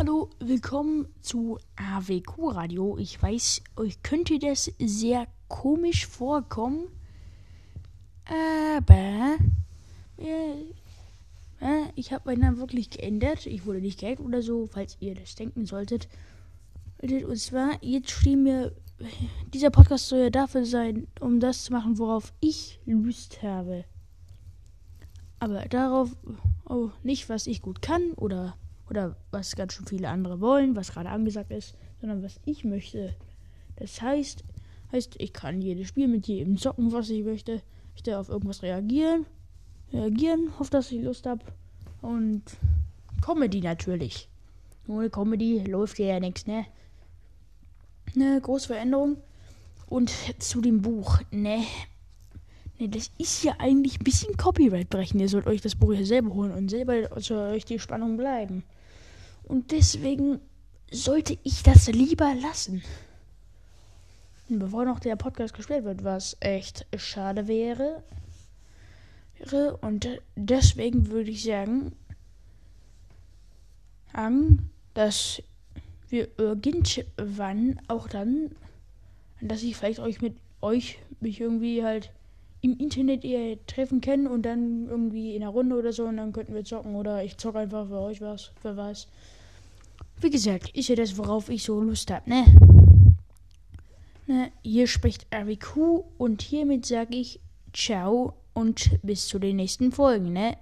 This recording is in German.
Hallo, willkommen zu AWQ Radio. Ich weiß, euch könnte das sehr komisch vorkommen, aber äh, äh, ich habe meinen Namen wirklich geändert. Ich wurde nicht gehackt oder so, falls ihr das denken solltet. Und zwar, jetzt stehen mir, dieser Podcast soll ja dafür sein, um das zu machen, worauf ich Lust habe. Aber darauf oh, nicht, was ich gut kann oder oder was ganz schön viele andere wollen, was gerade angesagt ist, sondern was ich möchte. Das heißt, heißt, ich kann jedes Spiel mit jedem zocken, was ich möchte. Ich darf auf irgendwas reagieren, reagieren, auf das ich Lust habe. Und Comedy natürlich. Ohne Comedy läuft ja nichts, ne? Eine große Veränderung. Und zu dem Buch, ne? Ne, das ist ja eigentlich ein bisschen Copyright brechen. Ihr sollt euch das Buch ja selber holen und selber soll euch die Spannung bleiben. Und deswegen sollte ich das lieber lassen. Bevor noch der Podcast gespielt wird, was echt schade wäre. Und deswegen würde ich sagen, dass wir irgendwann auch dann, dass ich vielleicht euch mit euch mich irgendwie halt im Internet eher treffen können und dann irgendwie in einer Runde oder so und dann könnten wir zocken oder ich zocke einfach für euch was, wer weiß. Wie gesagt, ist ja das, worauf ich so Lust habe, ne? ne? Hier spricht RWQ und hiermit sage ich Ciao und bis zu den nächsten Folgen, ne?